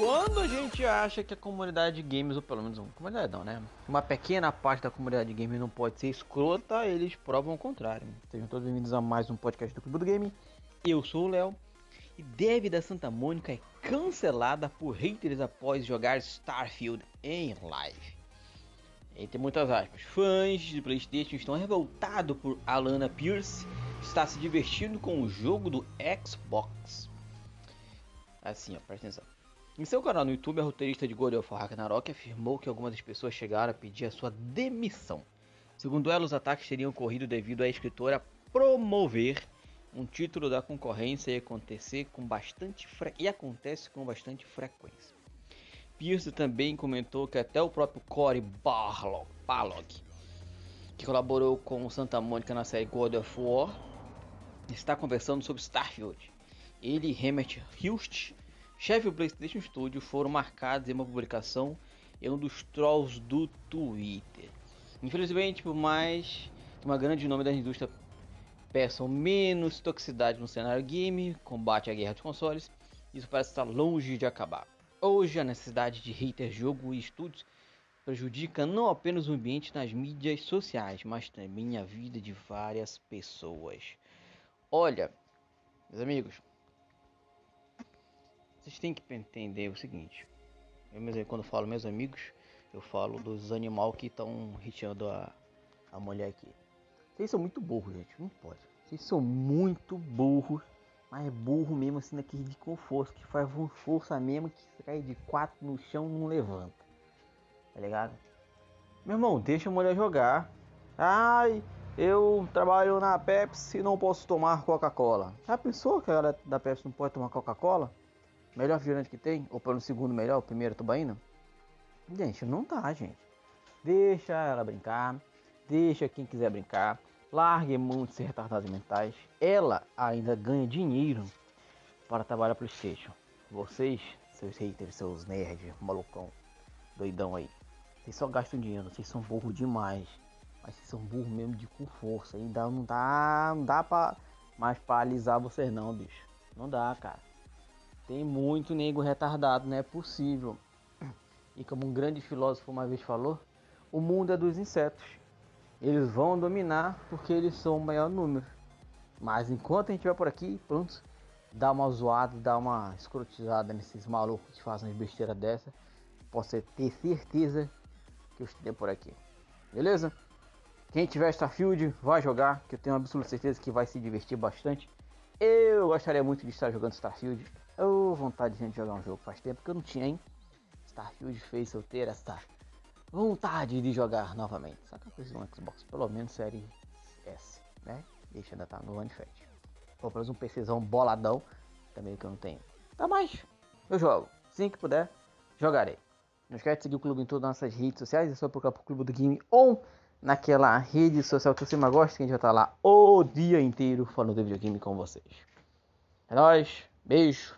Quando a gente acha que a comunidade de games, ou pelo menos uma comunidade não, né? Uma pequena parte da comunidade de games não pode ser escrota, eles provam o contrário. Sejam todos bem-vindos a mais um podcast do Clube do Game. Eu sou o Léo. E Dev da Santa Mônica é cancelada por haters após jogar Starfield em live. Entre muitas aspas, fãs de Playstation estão revoltados por Alana Pierce estar se divertindo com o jogo do Xbox. Assim, ó, presta atenção. Em seu canal no YouTube, a roteirista de God of War Ragnarok afirmou que algumas das pessoas chegaram a pedir a sua demissão. Segundo ela, os ataques teriam ocorrido devido à escritora promover um título da concorrência e acontecer com bastante fre... e acontece com bastante frequência. Pierce também comentou que até o próprio Corey Barlog, que colaborou com Santa Mônica na série God of War, está conversando sobre Starfield. Ele e Hemet Hust chefe do PlayStation Studio foram marcados em uma publicação em um dos trolls do Twitter. Infelizmente, por mais que uma grande nome da indústria peçam menos toxicidade no cenário game, combate à guerra de consoles, isso parece estar longe de acabar. Hoje, a necessidade de haters, jogo e estúdios prejudica não apenas o ambiente nas mídias sociais, mas também a vida de várias pessoas. Olha, meus amigos, vocês têm que entender o seguinte. Eu mesmo, quando falo meus amigos, eu falo dos animais que estão reteando a, a mulher aqui. Vocês são muito burros, gente. Não pode. Vocês são muito burros. Mas é burro mesmo assim daquele de com força. Que faz força mesmo que cai de quatro no chão não levanta. Tá ligado? Meu irmão, deixa a mulher jogar. Ai, eu trabalho na Pepsi e não posso tomar Coca-Cola. Já pensou que a galera da Pepsi não pode tomar Coca-Cola? Melhor refrigerante que tem? Ou pelo segundo melhor, o primeiro tubaína? Gente, não dá, gente. Deixa ela brincar. Deixa quem quiser brincar. Largue muito ser retardados mentais. Ela ainda ganha dinheiro para trabalhar Playstation. Vocês, seus haters, seus nerds, malucão, doidão aí. Vocês só gastam dinheiro, vocês são burro demais. Mas vocês são burro mesmo de com força. Ainda não dá, não dá pra, mais pra alisar vocês não, bicho. Não dá, cara. Tem muito nego retardado, não é possível. E como um grande filósofo uma vez falou, o mundo é dos insetos. Eles vão dominar porque eles são o maior número. Mas enquanto a gente vai por aqui, pronto, dá uma zoada, dá uma escrotizada nesses malucos que fazem besteira dessa, posso ter certeza que eu estiver por aqui. Beleza? Quem tiver Starfield, vai jogar, que eu tenho absoluta certeza que vai se divertir bastante. Eu gostaria muito de estar jogando Starfield. Vontade de gente jogar um jogo faz tempo que eu não tinha, hein? Starfield fez eu ter essa vontade de jogar novamente. Só que preciso de um Xbox, pelo menos série S, né? Deixa ainda tá no One Fat. Ou pelo menos um PCzão boladão, também que eu não tenho. Tá mais, eu jogo. Assim que puder, jogarei. Não esquece de seguir o clube em todas as nossas redes sociais. É só procurar pro Clube do Game ou naquela rede social que você mais gosta, que a gente vai estar lá o dia inteiro falando de videogame com vocês. É nóis, beijo.